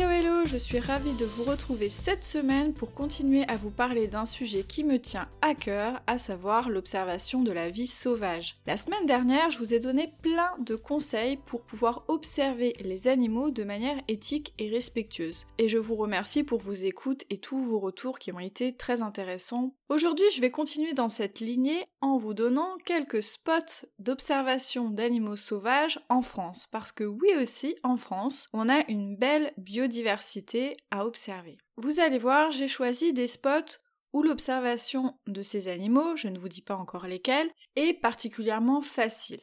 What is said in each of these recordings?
Hello hello, je suis ravie de vous retrouver cette semaine pour continuer à vous parler d'un sujet qui me tient à cœur, à savoir l'observation de la vie sauvage. La semaine dernière, je vous ai donné plein de conseils pour pouvoir observer les animaux de manière éthique et respectueuse. Et je vous remercie pour vos écoutes et tous vos retours qui ont été très intéressants. Aujourd'hui, je vais continuer dans cette lignée en vous donnant quelques spots d'observation d'animaux sauvages en France. Parce que oui aussi, en France, on a une belle biodiversité à observer. Vous allez voir, j'ai choisi des spots où l'observation de ces animaux, je ne vous dis pas encore lesquels, est particulièrement facile.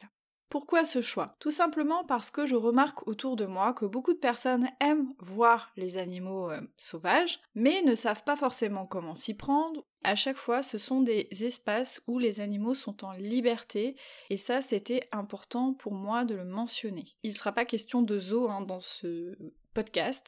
Pourquoi ce choix? Tout simplement parce que je remarque autour de moi que beaucoup de personnes aiment voir les animaux euh, sauvages, mais ne savent pas forcément comment s'y prendre. À chaque fois, ce sont des espaces où les animaux sont en liberté, et ça, c'était important pour moi de le mentionner. Il ne sera pas question de zoo hein, dans ce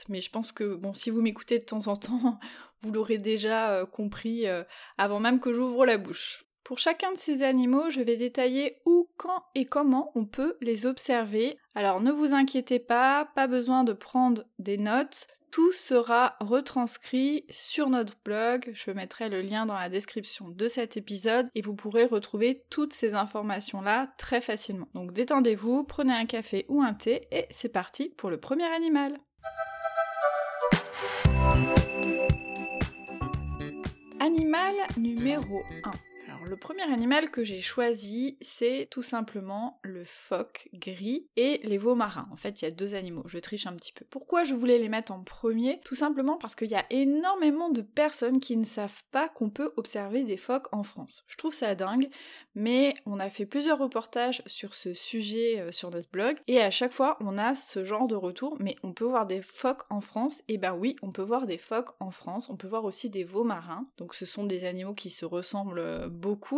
mais je pense que bon, si vous m'écoutez de temps en temps, vous l'aurez déjà euh, compris euh, avant même que j'ouvre la bouche. Pour chacun de ces animaux, je vais détailler où, quand et comment on peut les observer. Alors ne vous inquiétez pas, pas besoin de prendre des notes. Tout sera retranscrit sur notre blog, je mettrai le lien dans la description de cet épisode et vous pourrez retrouver toutes ces informations-là très facilement. Donc détendez-vous, prenez un café ou un thé et c'est parti pour le premier animal. Animal numéro 1 le premier animal que j'ai choisi, c'est tout simplement le phoque gris et les veaux marins. En fait, il y a deux animaux, je triche un petit peu. Pourquoi je voulais les mettre en premier? Tout simplement parce qu'il y a énormément de personnes qui ne savent pas qu'on peut observer des phoques en France. Je trouve ça dingue, mais on a fait plusieurs reportages sur ce sujet euh, sur notre blog, et à chaque fois, on a ce genre de retour, mais on peut voir des phoques en France, et ben oui, on peut voir des phoques en France, on peut voir aussi des veaux marins, donc ce sont des animaux qui se ressemblent euh,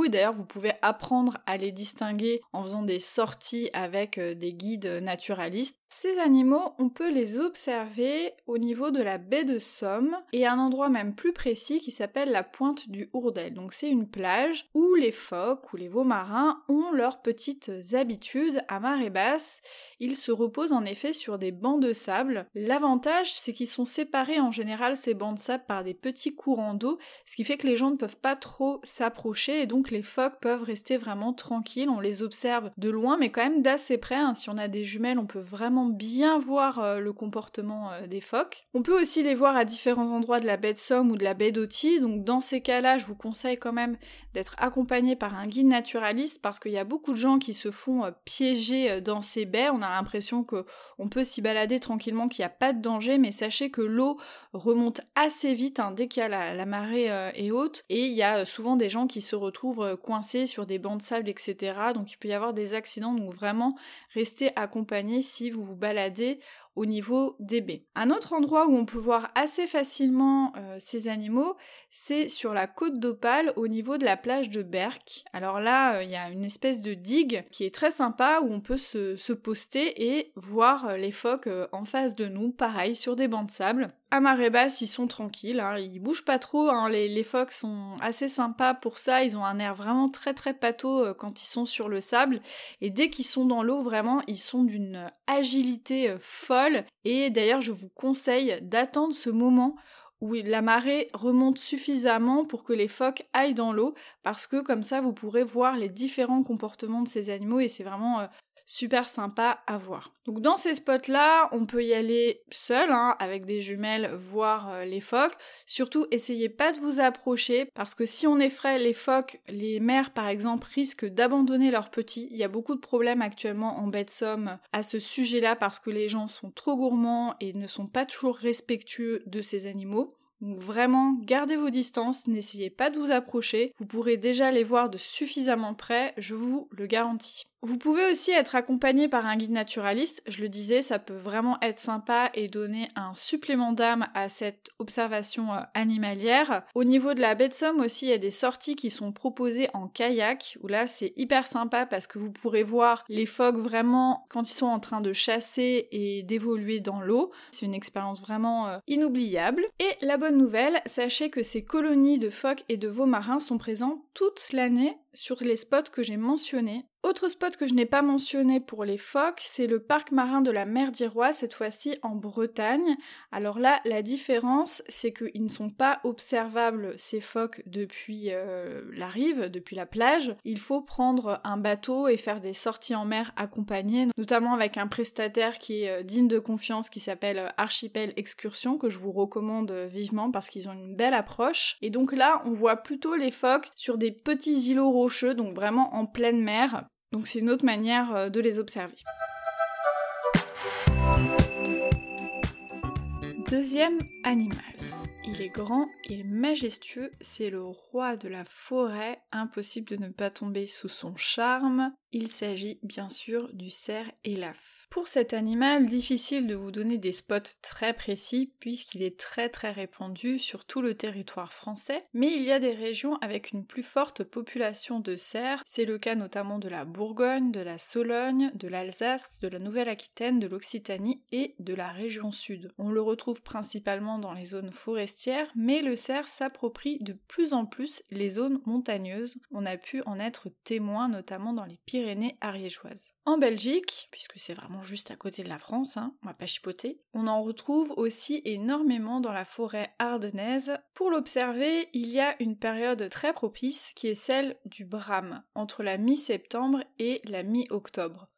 d'ailleurs vous pouvez apprendre à les distinguer en faisant des sorties avec euh, des guides naturalistes. Ces animaux, on peut les observer au niveau de la baie de Somme et à un endroit même plus précis qui s'appelle la pointe du Hourdel. Donc c'est une plage où les phoques ou les veaux marins ont leurs petites habitudes à marée basse. Ils se reposent en effet sur des bancs de sable. L'avantage, c'est qu'ils sont séparés en général ces bancs de sable par des petits courants d'eau, ce qui fait que les gens ne peuvent pas trop s'approcher donc les phoques peuvent rester vraiment tranquilles. On les observe de loin, mais quand même d'assez près. Hein. Si on a des jumelles, on peut vraiment bien voir euh, le comportement euh, des phoques. On peut aussi les voir à différents endroits de la baie de Somme ou de la baie d'Oti, donc dans ces cas-là, je vous conseille quand même d'être accompagné par un guide naturaliste parce qu'il y a beaucoup de gens qui se font euh, piéger dans ces baies. On a l'impression que on peut s'y balader tranquillement, qu'il n'y a pas de danger, mais sachez que l'eau remonte assez vite hein, dès qu'il y a la, marée est haute et il y a souvent des gens qui se retrouvent coincés sur des bancs de sable, etc. Donc il peut y avoir des accidents, donc vraiment restez accompagné si vous vous baladez au niveau des baies. Un autre endroit où on peut voir assez facilement euh, ces animaux, c'est sur la côte d'Opale au niveau de la plage de Berck. Alors là, euh, il y a une espèce de digue qui est très sympa où on peut se, poster et voir euh, les phoques en face de nous, pareil, sur des bancs de sable. À marée basse, ils sont tranquilles, hein, ils bougent pas trop, hein, les, les, phoques sont assez sympas pour ça, ils ont un air vraiment très très pâteau quand ils sont sur le sable, et dès qu'ils sont dans l'eau, vraiment, ils sont d'une agilité folle et d'ailleurs, je vous conseille d'attendre ce moment où la marée remonte suffisamment pour que les phoques aillent dans l'eau, parce que comme ça, vous pourrez voir les différents comportements de ces animaux et c'est vraiment euh, super sympa à voir. Donc dans ces spots-là, on peut y aller seul, hein, avec des jumelles, voir euh, les phoques. Surtout, essayez pas de vous approcher, parce que si on effraie les phoques, les mères par exemple risquent d'abandonner leurs petits. Il y a beaucoup de problèmes actuellement en baie de Somme à ce sujet-là, parce que les gens sont trop gourmands et ne sont pas toujours respectueux de ces animaux. Donc vraiment, gardez vos distances, n'essayez pas de vous approcher, vous pourrez déjà les voir de suffisamment près, je vous le garantis. Vous pouvez aussi être accompagné par un guide naturaliste, je le disais, ça peut vraiment être sympa et donner un supplément d'âme à cette observation euh, animalière. Au niveau de la baie de Somme aussi, il y a des sorties qui sont proposées en kayak, où là c'est hyper sympa parce que vous pourrez voir les phoques vraiment quand ils sont en train de chasser et d'évoluer dans l'eau. C'est une expérience vraiment euh, inoubliable. Et la bonne nouvelle, sachez que ces colonies de phoques et de veaux marins sont présents toute l'année sur les spots que j'ai mentionnés. Autre spot que je n'ai pas mentionné pour les phoques, c'est le parc marin de la mer d'Irois, cette fois-ci en Bretagne. Alors là, la différence, c'est qu'ils ne sont pas observables, ces phoques, depuis euh, la rive, depuis la plage. Il faut prendre un bateau et faire des sorties en mer accompagnées, notamment avec un prestataire qui est euh, digne de confiance, qui s'appelle euh, Archipel Excursion, que je vous recommande vivement parce qu'ils ont une belle approche. Et donc là, on voit plutôt les phoques sur des petits îlots rocheux, donc vraiment en pleine mer. Donc c'est une autre manière euh, de les observer. Deuxième animal. Il est grand, il est majestueux, c'est le roi de la forêt, impossible de ne pas tomber sous son charme. Il s'agit bien sûr du cerf élaphe. Pour cet animal, difficile de vous donner des spots très précis puisqu'il est très très répandu sur tout le territoire français, mais il y a des régions avec une plus forte population de cerfs, c'est le cas notamment de la Bourgogne, de la Sologne, de l'Alsace, de la Nouvelle-Aquitaine, de l'Occitanie et de la région sud. On le retrouve principalement dans les zones forestières, mais le cerf s'approprie de plus en plus les zones montagneuses. On a pu en être témoin notamment dans les Pyrénées En Belgique, puisque c'est vraiment juste à côté de la France, hein, on va pas chipoter, on en retrouve aussi énormément dans la forêt ardennaise. Pour l'observer, il y a une période très propice qui est celle du brame, entre la mi-septembre et la mi-octobre.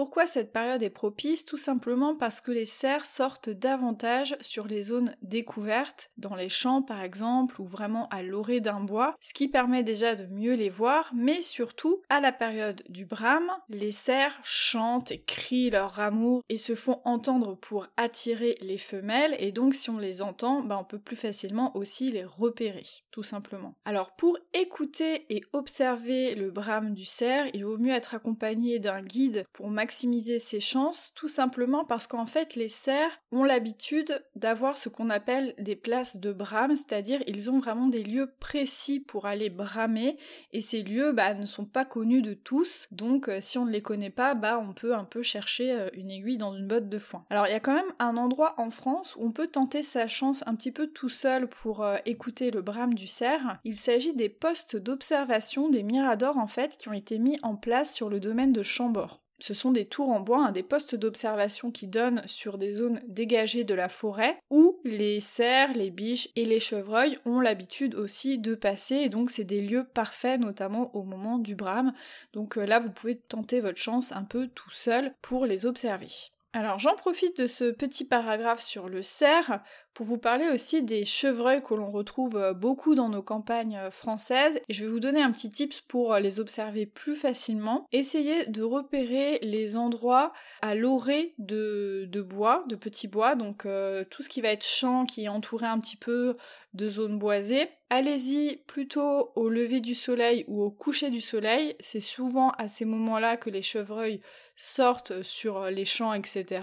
Pourquoi cette période est propice? Tout simplement parce que les cerfs sortent davantage sur les zones découvertes, dans les champs par exemple, ou vraiment à l'orée d'un bois, ce qui permet déjà de mieux les voir, mais surtout, à la période du brame, les cerfs chantent et crient leur amour et se font entendre pour attirer les femelles, et donc si on les entend, bah, on peut plus facilement aussi les repérer, tout simplement. Alors pour écouter et observer le brame du cerf, il vaut mieux être accompagné d'un guide pour maximiser ses chances, tout simplement parce qu'en fait les cerfs ont l'habitude d'avoir ce qu'on appelle des places de brame, c'est-à-dire ils ont vraiment des lieux précis pour aller bramer, et ces lieux bah, ne sont pas connus de tous, donc euh, si on ne les connaît pas, bah on peut un peu chercher euh, une aiguille dans une botte de foin. Alors il y a quand même un endroit en France où on peut tenter sa chance un petit peu tout seul pour euh, écouter le brame du cerf. Il s'agit des postes d'observation des miradors en fait qui ont été mis en place sur le domaine de Chambord. Ce sont des tours en bois, des postes d'observation qui donnent sur des zones dégagées de la forêt où les cerfs, les biches et les chevreuils ont l'habitude aussi de passer et donc c'est des lieux parfaits notamment au moment du brame. Donc euh, là vous pouvez tenter votre chance un peu tout seul pour les observer. Alors j'en profite de ce petit paragraphe sur le cerf pour vous parler aussi des chevreuils que l'on retrouve euh, beaucoup dans nos campagnes euh, françaises je vais vous donner un petit tips pour euh, les observer plus facilement. Essayez de repérer les endroits à l'orée de, bois, de petits bois, donc tout ce qui va être champ qui est entouré un petit peu de zones boisées. Allez-y plutôt au lever du soleil ou au coucher du soleil. C'est souvent à ces moments-là que les chevreuils sortent sur les champs, etc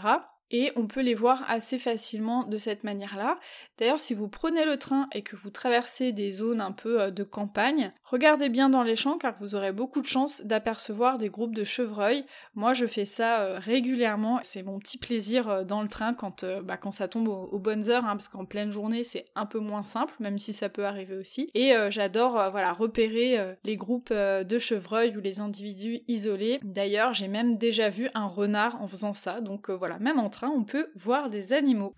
et on peut les voir assez facilement de cette manière-là. D'ailleurs, si vous prenez le train et que vous traversez des zones un peu euh, de campagne, regardez bien dans les champs car vous aurez beaucoup de chances d'apercevoir des groupes de chevreuils. Moi, je fais ça euh, régulièrement. C'est mon petit plaisir euh, dans le train quand, bah, quand ça tombe aux, bonnes heures, hein, parce qu'en pleine journée, c'est un peu moins simple, même si ça peut arriver aussi. Et j'adore voilà repérer les groupes de chevreuils ou les individus isolés. D'ailleurs, j'ai même déjà vu un renard en faisant ça. Donc voilà, même en on peut voir des animaux.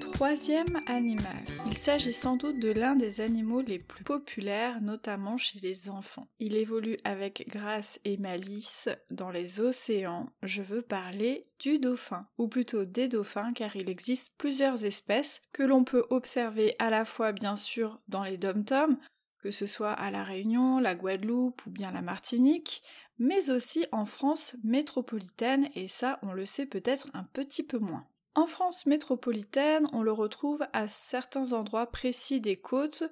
Troisième animal. Il s'agit sans doute de l'un des animaux les plus populaires, notamment chez les enfants. Il évolue avec grâce et malice dans les océans. Je veux parler du dauphin, ou plutôt des dauphins, car il existe plusieurs espèces que l'on peut observer à la fois bien sûr dans les dom que ce soit à la Réunion, la Guadeloupe ou bien la Martinique, mais aussi en France métropolitaine, et ça on le sait peut-être un petit peu moins. En France métropolitaine, on le retrouve à certains endroits précis des côtes,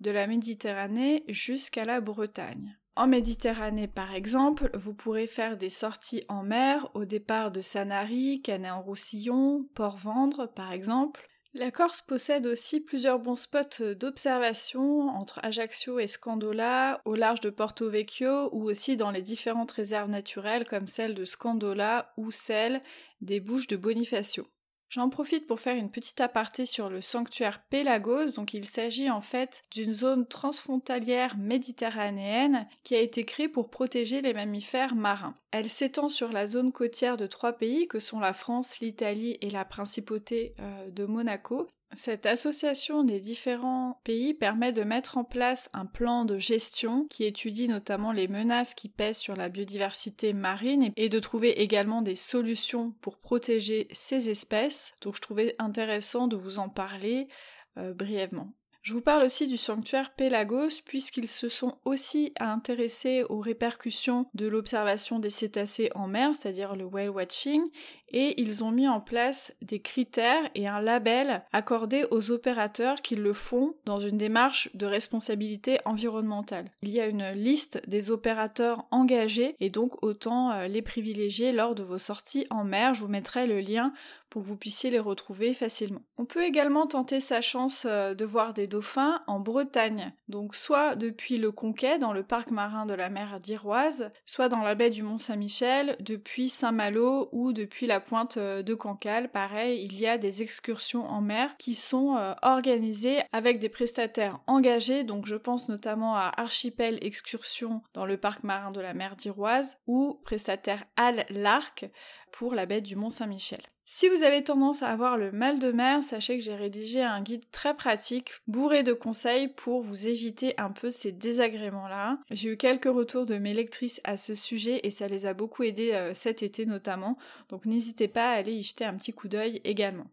de la Méditerranée jusqu'à la Bretagne. En Méditerranée, par exemple, vous pourrez faire des sorties en mer au départ de Sanary, Canet-en-Roussillon, Port-Vendre, par exemple. La Corse possède aussi plusieurs bons spots d'observation entre Ajaccio et Scandola, au large de Porto Vecchio ou aussi dans les différentes réserves naturelles comme celle de Scandola ou celle des Bouches de Bonifacio. J'en profite pour faire une petite aparté sur le sanctuaire Pélagos. Donc, il s'agit en fait d'une zone transfrontalière méditerranéenne qui a été créée pour protéger les mammifères marins. Elle s'étend sur la zone côtière de trois pays que sont la France, l'Italie et la principauté euh, de Monaco. Cette association des différents pays permet de mettre en place un plan de gestion qui étudie notamment les menaces qui pèsent sur la biodiversité marine et de trouver également des solutions pour protéger ces espèces. Donc je trouvais intéressant de vous en parler euh, brièvement. Je vous parle aussi du sanctuaire Pélagos puisqu'ils se sont aussi intéressés aux répercussions de l'observation des cétacés en mer, c'est-à-dire le whale watching, et ils ont mis en place des critères et un label accordé aux opérateurs qui le font dans une démarche de responsabilité environnementale. Il y a une liste des opérateurs engagés et donc autant euh, les privilégier lors de vos sorties en mer. Je vous mettrai le lien pour que vous puissiez les retrouver facilement. On peut également tenter sa chance euh, de voir des dauphins en Bretagne, donc soit depuis le Conquet dans le parc marin de la mer d'Iroise, soit dans la baie du Mont-Saint-Michel, depuis Saint-Malo ou depuis la pointe euh, de Cancale. Pareil, il y a des excursions en mer qui sont euh, organisées avec des prestataires engagés, donc je pense notamment à Archipel Excursion dans le parc marin de la mer d'Iroise ou prestataire Al Larc pour la baie du Mont-Saint-Michel. Si vous avez tendance à avoir le mal de mer, sachez que j'ai rédigé un guide très pratique, bourré de conseils pour vous éviter un peu ces désagréments-là. J'ai eu quelques retours de mes lectrices à ce sujet et ça les a beaucoup aidées euh, cet été notamment, donc n'hésitez pas à aller y jeter un petit coup d'œil également.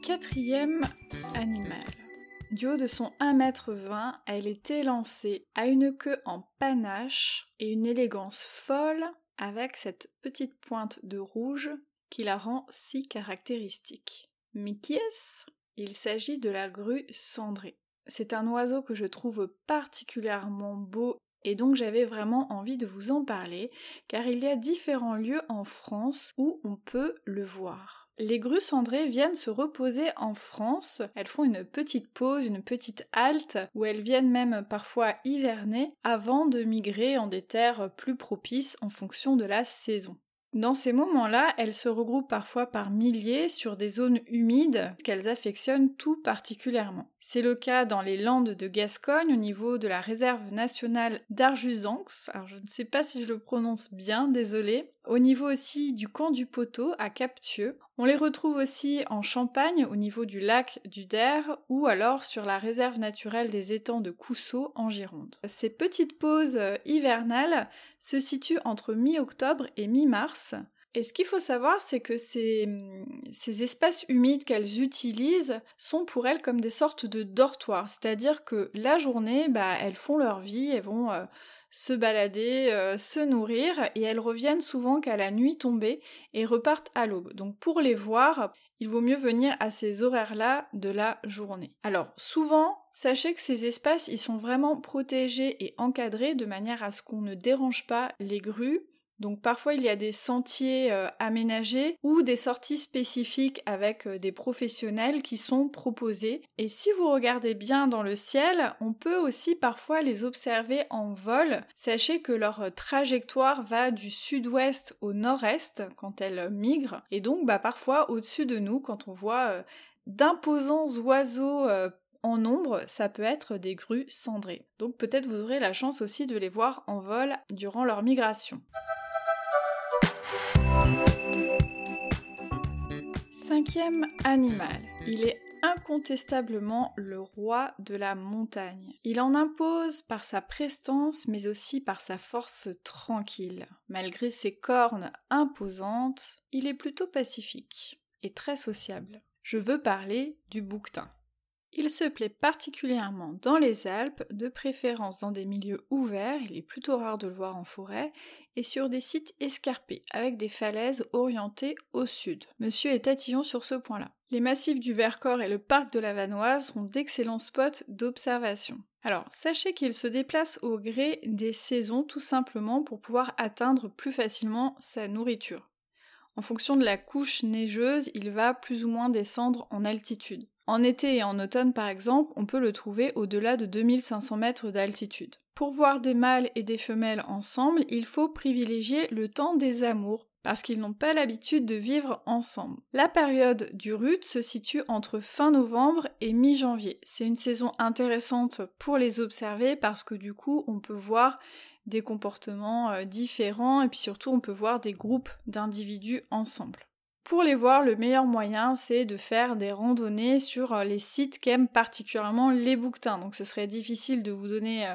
Quatrième animal. Du haut de son 1m20, elle est élancée, à une queue en panache et une élégance folle avec cette petite pointe de rouge qui la rend si caractéristique. Mais qui est-ce? Il s'agit de la grue cendrée. C'est un oiseau que je trouve particulièrement beau et donc j'avais vraiment envie de vous en parler car il y a différents lieux en France où on peut le voir. Les grues cendrées viennent se reposer en France. Elles font une petite pause, une petite halte, où elles viennent même parfois hiverner avant de migrer en des terres plus propices en fonction de la saison. Dans ces moments-là, elles se regroupent parfois par milliers sur des zones humides qu'elles affectionnent tout particulièrement. C'est le cas dans les Landes de Gascogne au niveau de la réserve nationale d'Arjusanx, alors je ne sais pas si je le prononce bien, désolé. Au niveau aussi du camp du Poteau à Captieux. On les retrouve aussi en Champagne au niveau du lac du Der ou alors sur la réserve naturelle des étangs de Cousseau en Gironde. Ces petites pauses hivernales se situent entre mi-octobre et mi-mars. Et ce qu'il faut savoir, c'est que ces, ces, espaces humides qu'elles utilisent sont pour elles comme des sortes de dortoirs. C'est-à-dire que la journée, bah, elles font leur vie, elles vont euh, se balader, euh, se nourrir, et elles reviennent souvent qu'à la nuit tombée et repartent à l'aube. Donc pour les voir, il vaut mieux venir à ces horaires-là de la journée. Alors souvent, sachez que ces espaces, ils sont vraiment protégés et encadrés de manière à ce qu'on ne dérange pas les grues donc parfois il y a des sentiers euh, aménagés ou des sorties spécifiques avec euh, des professionnels qui sont proposés. Et si vous regardez bien dans le ciel, on peut aussi parfois les observer en vol. Sachez que leur euh, trajectoire va du sud-ouest au nord-est quand elles migrent. Et donc bah, parfois au-dessus de nous, quand on voit d'imposants oiseaux en nombre, ça peut être des grues cendrées. Donc peut-être vous aurez la chance aussi de les voir en vol durant leur migration. Cinquième animal. Il est incontestablement le roi de la montagne. Il en impose par sa prestance mais aussi par sa force tranquille. Malgré ses cornes imposantes, il est plutôt pacifique et très sociable. Je veux parler du bouquetin. Il se plaît particulièrement dans les Alpes, de préférence dans des milieux ouverts, il est plutôt rare de le voir en forêt, et sur des sites escarpés, avec des falaises orientées au sud. Monsieur est tatillon sur ce point-là. Les massifs du Vercors et le parc de la Vanoise sont d'excellents spots d'observation. Alors, sachez qu'il se déplace au gré des saisons tout simplement pour pouvoir atteindre plus facilement sa nourriture. En fonction de la couche neigeuse, il va plus ou moins descendre en altitude. En été et en automne, par exemple, on peut le trouver au-delà de 2500 mètres d'altitude. Pour voir des mâles et des femelles ensemble, il faut privilégier le temps des amours, parce qu'ils n'ont pas l'habitude de vivre ensemble. La période du rut se situe entre fin novembre et mi-janvier. C'est une saison intéressante pour les observer parce que du coup on peut voir des comportements euh, différents et puis surtout on peut voir des groupes d'individus ensemble. Pour les voir, le meilleur moyen, c'est de faire des randonnées sur euh, les sites qu'aiment particulièrement les bouquetins. Donc ce serait difficile de vous donner euh,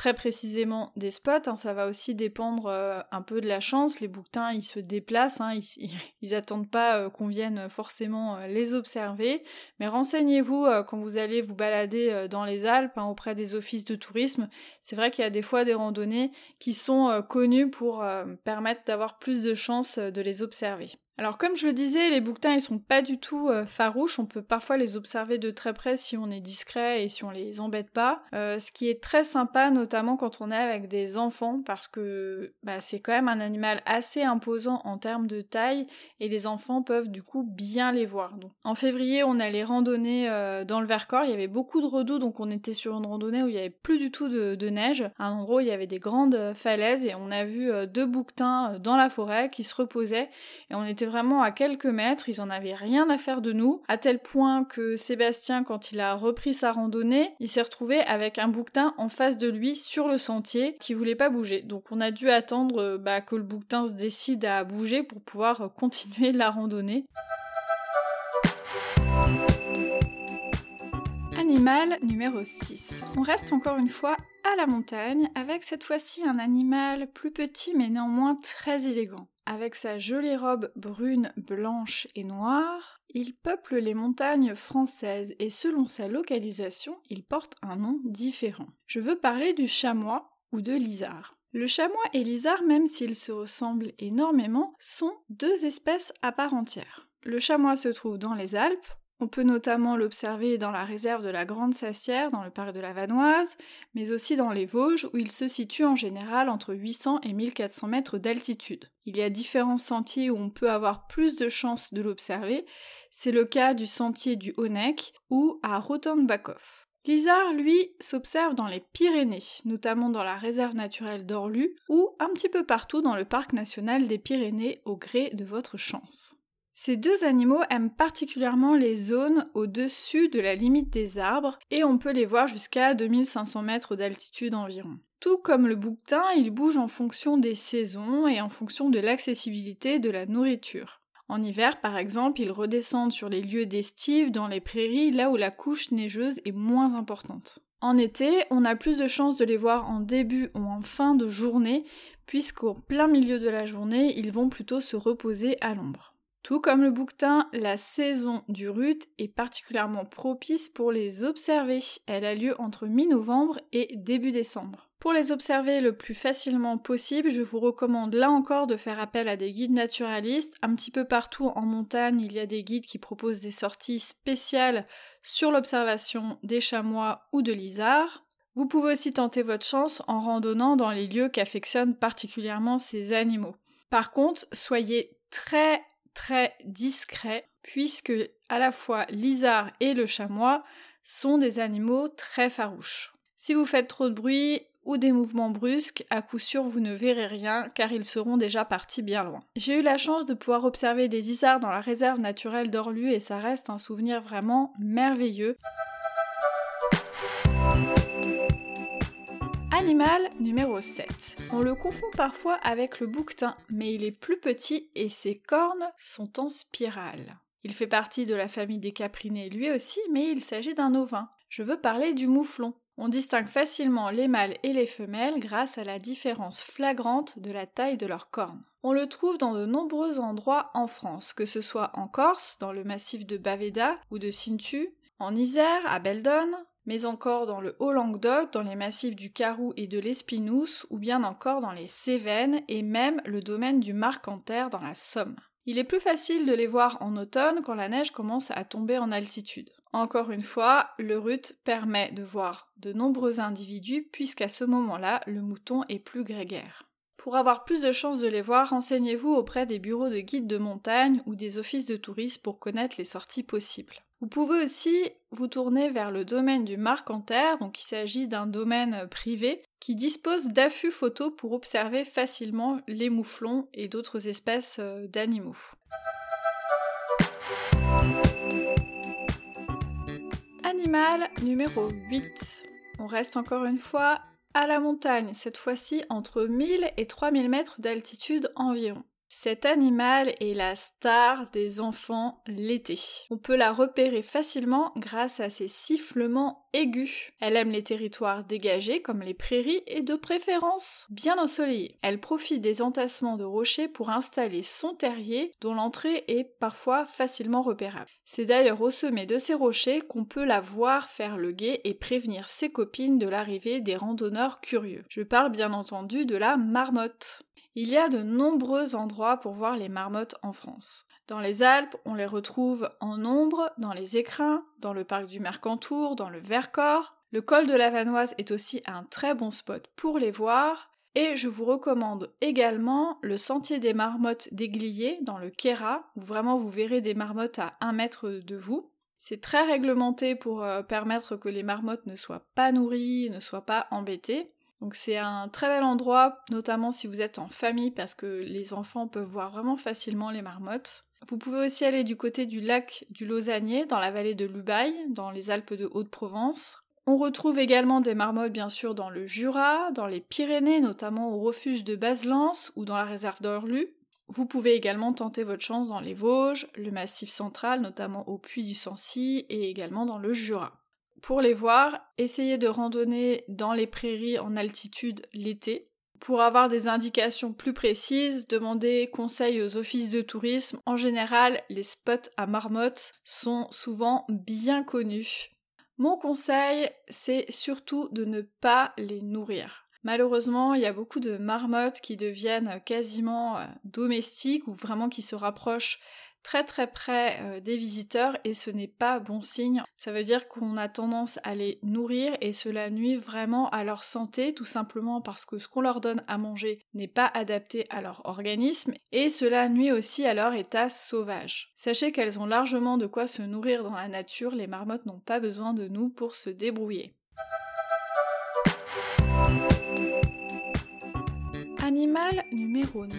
très précisément des spots. Hein. ça va aussi dépendre euh, un peu de la chance. Les bouquetins, ils se déplacent, hein. ils, ils, attendent pas qu'on vienne forcément les observer. Mais renseignez-vous quand vous allez vous balader dans les Alpes hein, auprès des offices de tourisme. C'est vrai qu'il y a des fois des randonnées qui sont connues pour permettre d'avoir plus de chances de les observer. Alors comme je le disais, les bouquetins ils sont pas du tout euh, farouches, on peut parfois les observer de très près si on est discret et si on les embête pas. Euh, ce qui est très sympa notamment quand on est avec des enfants parce que bah, c'est quand même un animal assez imposant en termes de taille et les enfants peuvent du coup bien les voir. En février on allait randonner euh, dans le Vercors, il y avait beaucoup de redoux donc on était sur une randonnée où il y avait plus du tout de, neige, un endroit où il y avait des grandes falaises et on a vu deux bouquetins dans la forêt qui se reposaient et on était vraiment à quelques mètres, ils en avaient rien à faire de nous, à tel point que Sébastien, quand il a repris sa randonnée, il s'est retrouvé avec un bouquetin en face de lui sur le sentier qui voulait pas bouger. Donc on a dû attendre bah, que le bouquetin se décide à bouger pour pouvoir euh, continuer la randonnée. Animal numéro 6. On reste encore une fois à la montagne avec cette fois-ci un animal plus petit mais néanmoins très élégant. Avec sa jolie robe brune, blanche et noire, il peuple les montagnes françaises et selon sa localisation, il porte un nom différent. Je veux parler du chamois ou de l'isard. Le chamois et l'isard, même s'ils se ressemblent énormément, sont deux espèces à part entière. Le chamois se trouve dans les Alpes, on peut notamment l'observer dans la réserve de la Grande Sassière, dans le parc de la Vanoise, mais aussi dans les Vosges, où il se situe en général entre 800 et 1400 mètres d'altitude. Il y a différents sentiers où on peut avoir plus de chances de l'observer. C'est le cas du sentier du Honeck ou à Rotenbachhof. L'Isard, lui, s'observe dans les Pyrénées, notamment dans la réserve naturelle d'Orlu, ou un petit peu partout dans le parc national des Pyrénées au gré de votre chance. Ces deux animaux aiment particulièrement les zones au-dessus de la limite des arbres et on peut les voir jusqu'à 2500 mètres d'altitude environ. Tout comme le bouquetin, ils bougent en fonction des saisons et en fonction de l'accessibilité de la nourriture. En hiver, par exemple, ils redescendent sur les lieux d'estive dans les prairies là où la couche neigeuse est moins importante. En été, on a plus de chances de les voir en début ou en fin de journée, puisqu'au plein milieu de la journée, ils vont plutôt se reposer à l'ombre. Tout comme le bouquetin, la saison du rut est particulièrement propice pour les observer. Elle a lieu entre mi-novembre et début décembre. Pour les observer le plus facilement possible, je vous recommande là encore de faire appel à des guides naturalistes. Un petit peu partout en montagne, il y a des guides qui proposent des sorties spéciales sur l'observation des chamois ou de lizards. Vous pouvez aussi tenter votre chance en randonnant dans les lieux qu'affectionnent particulièrement ces animaux. Par contre, soyez très très discret, puisque à la fois l'isard et le chamois sont des animaux très farouches. Si vous faites trop de bruit ou des mouvements brusques, à coup sûr vous ne verrez rien car ils seront déjà partis bien loin. J'ai eu la chance de pouvoir observer des isards dans la réserve naturelle d'Orlu et ça reste un souvenir vraiment merveilleux. Animal numéro 7. On le confond parfois avec le bouquetin, mais il est plus petit et ses cornes sont en spirale. Il fait partie de la famille des caprinés lui aussi, mais il s'agit d'un ovin. Je veux parler du mouflon. On distingue facilement les mâles et les femelles grâce à la différence flagrante de la taille de leurs cornes. On le trouve dans de nombreux endroits en France, que ce soit en Corse, dans le massif de Baveda ou de Cintu, En Isère, à Beldon, mais encore dans le Haut-Languedoc, dans les massifs du Carou et de l'Espinousse, ou bien encore dans les Cévennes et même le domaine du Marcanterre dans la Somme. Il est plus facile de les voir en automne quand la neige commence à tomber en altitude. Encore une fois, le RUT permet de voir de nombreux individus puisqu'à ce moment-là, le mouton est plus grégaire. Pour avoir plus de chances de les voir, renseignez-vous auprès des bureaux de guides de montagne ou des offices de tourisme pour connaître les sorties possibles. Vous pouvez aussi vous tourner vers le domaine du Marcanterre, donc il s'agit d'un domaine privé qui dispose d'affûts photos pour observer facilement les mouflons et d'autres espèces euh, d'animaux. Animal numéro 8. On reste encore une fois à la montagne, cette fois-ci entre 1000 et 3000 mètres d'altitude environ. Cet animal est la star des enfants l'été. On peut la repérer facilement grâce à ses sifflements aigus. Elle aime les territoires dégagés comme les prairies et de préférence bien ensoleillés. Elle profite des entassements de rochers pour installer son terrier dont l'entrée est parfois facilement repérable. C'est d'ailleurs au sommet de ces rochers qu'on peut la voir faire le guet et prévenir ses copines de l'arrivée des randonneurs curieux. Je parle bien entendu de la marmotte. Il y a de nombreux endroits pour voir les marmottes en France. Dans les Alpes, on les retrouve en nombre dans les écrins, dans le parc du Mercantour, dans le Vercors. Le col de la Vanoise est aussi un très bon spot pour les voir. Et je vous recommande également le sentier des marmottes d'Aiglier dans le Kéra, où vraiment vous verrez des marmottes à un mètre de vous. C'est très réglementé pour euh, permettre que les marmottes ne soient pas nourries, ne soient pas embêtées. C'est un très bel endroit, notamment si vous êtes en famille, parce que les enfants peuvent voir vraiment facilement les marmottes. Vous pouvez aussi aller du côté du lac du Lausannier, dans la vallée de Lubaï, dans les Alpes de Haute-Provence. On retrouve également des marmottes bien sûr dans le Jura, dans les Pyrénées, notamment au refuge de Baselance ou dans la réserve d'Orlu. Vous pouvez également tenter votre chance dans les Vosges, le Massif central, notamment au Puy du Sancy et également dans le Jura. Pour les voir, essayez de randonner dans les prairies en altitude l'été. Pour avoir des indications plus précises, demandez conseil aux offices de tourisme. En général, les spots à marmottes sont souvent bien connus. Mon conseil, c'est surtout de ne pas les nourrir. Malheureusement, il y a beaucoup de marmottes qui deviennent quasiment euh, domestiques ou vraiment qui se rapprochent très très près euh, des visiteurs et ce n'est pas bon signe. Ça veut dire qu'on a tendance à les nourrir et cela nuit vraiment à leur santé tout simplement parce que ce qu'on leur donne à manger n'est pas adapté à leur organisme et cela nuit aussi à leur état sauvage. Sachez qu'elles ont largement de quoi se nourrir dans la nature, les marmottes n'ont pas besoin de nous pour se débrouiller. Animal numéro 9.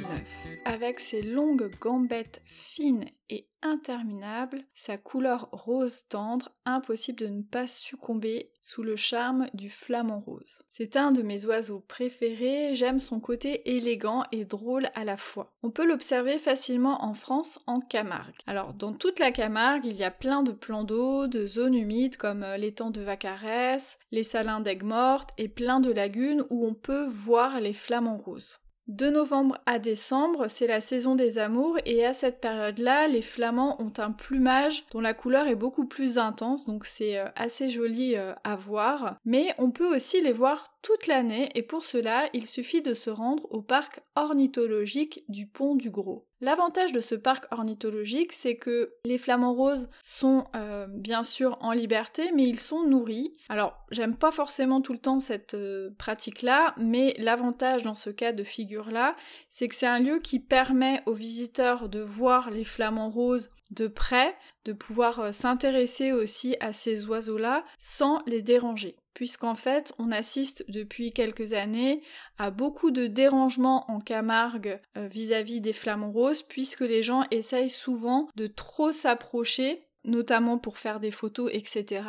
Avec ses longues gambettes fines et interminables, sa couleur rose tendre, impossible de ne pas succomber sous le charme du flamant rose. C'est un de mes oiseaux préférés, j'aime son côté élégant et drôle à la fois. On peut l'observer facilement en France en Camargue. Alors dans toute la Camargue, il y a plein de plans d'eau, de zones humides comme euh, l'étang de Vacarès, les salins d'Aigues-Mortes et plein de lagunes où on peut voir les flamants roses. De novembre à décembre, c'est la saison des amours et à cette période-là, les flamands ont un plumage dont la couleur est beaucoup plus intense, donc c'est euh, assez joli euh, à voir. Mais on peut aussi les voir toute l'année et pour cela, il suffit de se rendre au parc ornithologique du Pont du Gros. L'avantage de ce parc ornithologique, c'est que les flamants roses sont euh, bien sûr en liberté, mais ils sont nourris. Alors, j'aime pas forcément tout le temps cette euh, pratique-là, mais l'avantage dans ce cas de figure-là, c'est que c'est un lieu qui permet aux visiteurs de voir les flamants roses de près, de pouvoir euh, s'intéresser aussi à ces oiseaux-là sans les déranger. Puisqu'en fait, on assiste depuis quelques années à beaucoup de dérangements en Camargue euh, vis-à-vis -vis des flamants roses, puisque les gens essayent souvent de trop s'approcher notamment pour faire des photos, etc.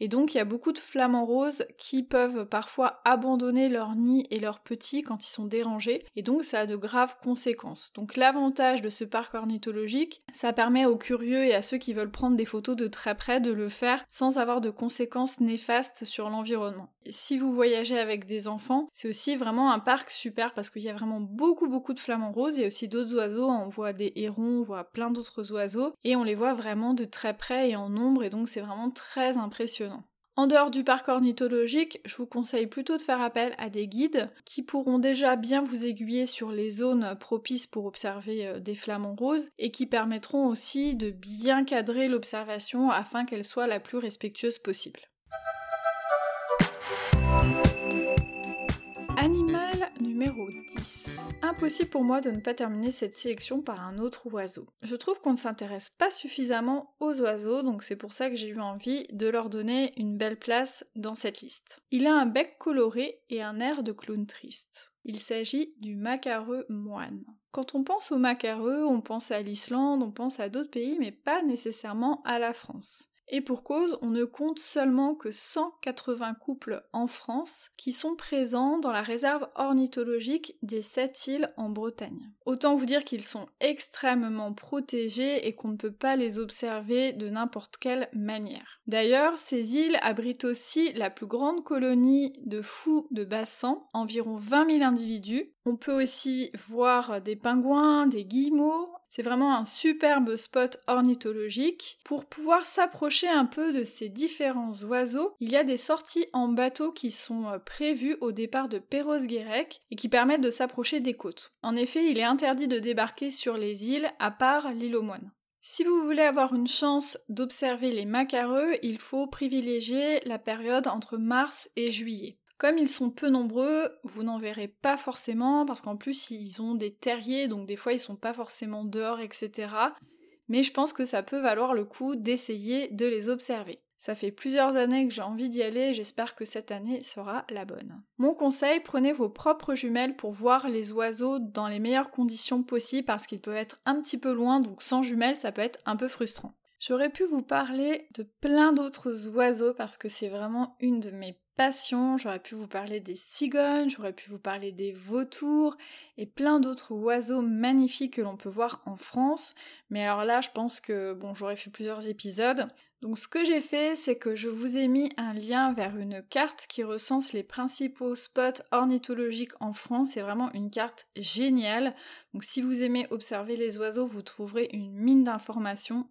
Et donc il y a beaucoup de flamants roses qui peuvent parfois abandonner leur nid et leurs petits quand ils sont dérangés, et donc ça a de graves conséquences. Donc l'avantage de ce parc ornithologique, ça permet aux curieux et à ceux qui veulent prendre des photos de très près de le faire sans avoir de conséquences néfastes sur l'environnement. Si vous voyagez avec des enfants, c'est aussi vraiment un parc super parce qu'il y a vraiment beaucoup beaucoup de flamants roses. Il y a aussi d'autres oiseaux, on voit des hérons, on voit plein d'autres oiseaux et on les voit vraiment de très près et en nombre et donc c'est vraiment très impressionnant. En dehors du parc ornithologique, je vous conseille plutôt de faire appel à des guides qui pourront déjà bien vous aiguiller sur les zones propices pour observer euh, des flamants roses et qui permettront aussi de bien cadrer l'observation afin qu'elle soit la plus respectueuse possible. Numéro 10. Impossible pour moi de ne pas terminer cette sélection par un autre oiseau. Je trouve qu'on ne s'intéresse pas suffisamment aux oiseaux, donc c'est pour ça que j'ai eu envie de leur donner une belle place dans cette liste. Il a un bec coloré et un air de clown triste. Il s'agit du macareux moine. Quand on pense au macareux, on pense à l'Islande, on pense à d'autres pays, mais pas nécessairement à la France. Et pour cause, on ne compte seulement que 180 couples en France qui sont présents dans la réserve ornithologique des sept îles en Bretagne. Autant vous dire qu'ils sont extrêmement protégés et qu'on ne peut pas les observer de n'importe quelle manière. D'ailleurs, ces îles abritent aussi la plus grande colonie de fous de bassin, environ 20 000 individus. On peut aussi voir des pingouins, des guillemots, c'est vraiment un superbe spot ornithologique. Pour pouvoir s'approcher un peu de ces différents oiseaux, il y a des sorties en bateau qui sont euh, prévues au départ de Perros-Guirec et qui permettent de s'approcher des côtes. En effet, il est interdit de débarquer sur les îles à part l'île aux moines. Si vous voulez avoir une chance d'observer les macareux, il faut privilégier la période entre mars et juillet. Comme ils sont peu nombreux, vous n'en verrez pas forcément parce qu'en plus ils ont des terriers donc des fois ils sont pas forcément dehors etc. Mais je pense que ça peut valoir le coup d'essayer de les observer. Ça fait plusieurs années que j'ai envie d'y aller, j'espère que cette année sera la bonne. Mon conseil, prenez vos propres jumelles pour voir les oiseaux dans les meilleures conditions possibles parce qu'ils peuvent être un petit peu loin, donc sans jumelles ça peut être un peu frustrant. J'aurais pu vous parler de plein d'autres oiseaux parce que c'est vraiment une de mes passion, j'aurais pu vous parler des cigognes, j'aurais pu vous parler des vautours et plein d'autres oiseaux magnifiques que l'on peut voir en France. Mais alors là, je pense que bon, j'aurais fait plusieurs épisodes. Donc ce que j'ai fait, c'est que je vous ai mis un lien vers une carte qui recense les principaux spots ornithologiques en France. C'est vraiment une carte géniale. Donc si vous aimez observer les oiseaux, vous trouverez une mine d'informations.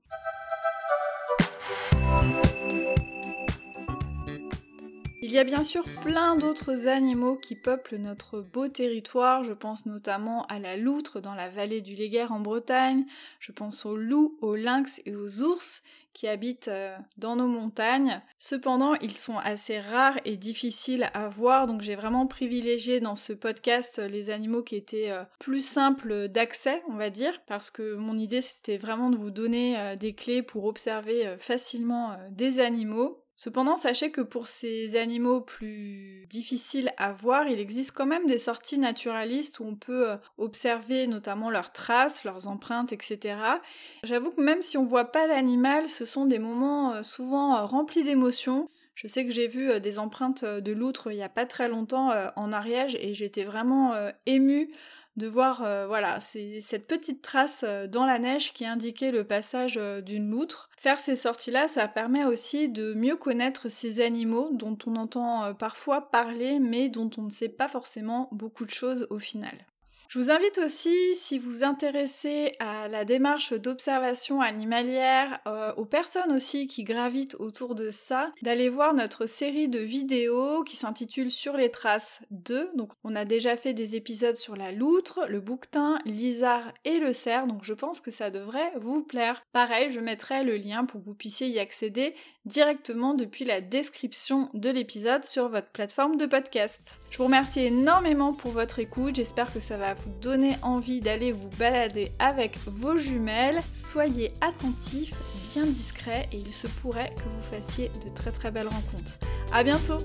Il y a bien sûr plein d'autres animaux qui peuplent notre beau territoire, je pense notamment à la loutre dans la vallée du Léguerre en Bretagne, je pense aux loups, aux lynx et aux ours qui habitent euh, dans nos montagnes. Cependant, ils sont assez rares et difficiles à voir, donc j'ai vraiment privilégié dans ce podcast les animaux qui étaient euh, plus simples d'accès, on va dire, parce que mon idée c'était vraiment de vous donner euh, des clés pour observer facilement des animaux. Cependant, sachez que pour ces animaux plus difficiles à voir, il existe quand même des sorties naturalistes où on peut euh, observer notamment leurs traces, leurs empreintes, etc. J'avoue que même si on voit pas l'animal, ce sont des moments euh, souvent euh, remplis d'émotions. Je sais que j'ai vu des empreintes de loutre il y a pas très longtemps en Ariège et j'étais vraiment émue de voir euh, voilà c'est cette petite trace euh, dans la neige qui indiquait le passage euh, d'une loutre. Faire ces sorties-là, ça permet aussi de mieux connaître ces animaux dont on entend parfois parler mais dont on ne sait pas forcément beaucoup de choses au final. Je vous invite aussi, si vous vous intéressez à la démarche d'observation animalière, euh, aux personnes aussi qui gravitent autour de ça, d'aller voir notre série de vidéos qui s'intitule Sur les traces 2. Donc on a déjà fait des épisodes sur la loutre, le bouquetin, l'isard et le cerf, donc je pense que ça devrait vous plaire. Pareil, je mettrai le lien pour que vous puissiez y accéder directement depuis la description de l'épisode sur votre plateforme de podcast. Je vous remercie énormément pour votre écoute, j'espère que ça va vous donner envie d'aller vous balader avec vos jumelles. Soyez attentifs, bien discrets et il se pourrait que vous fassiez de très très belles rencontres. À bientôt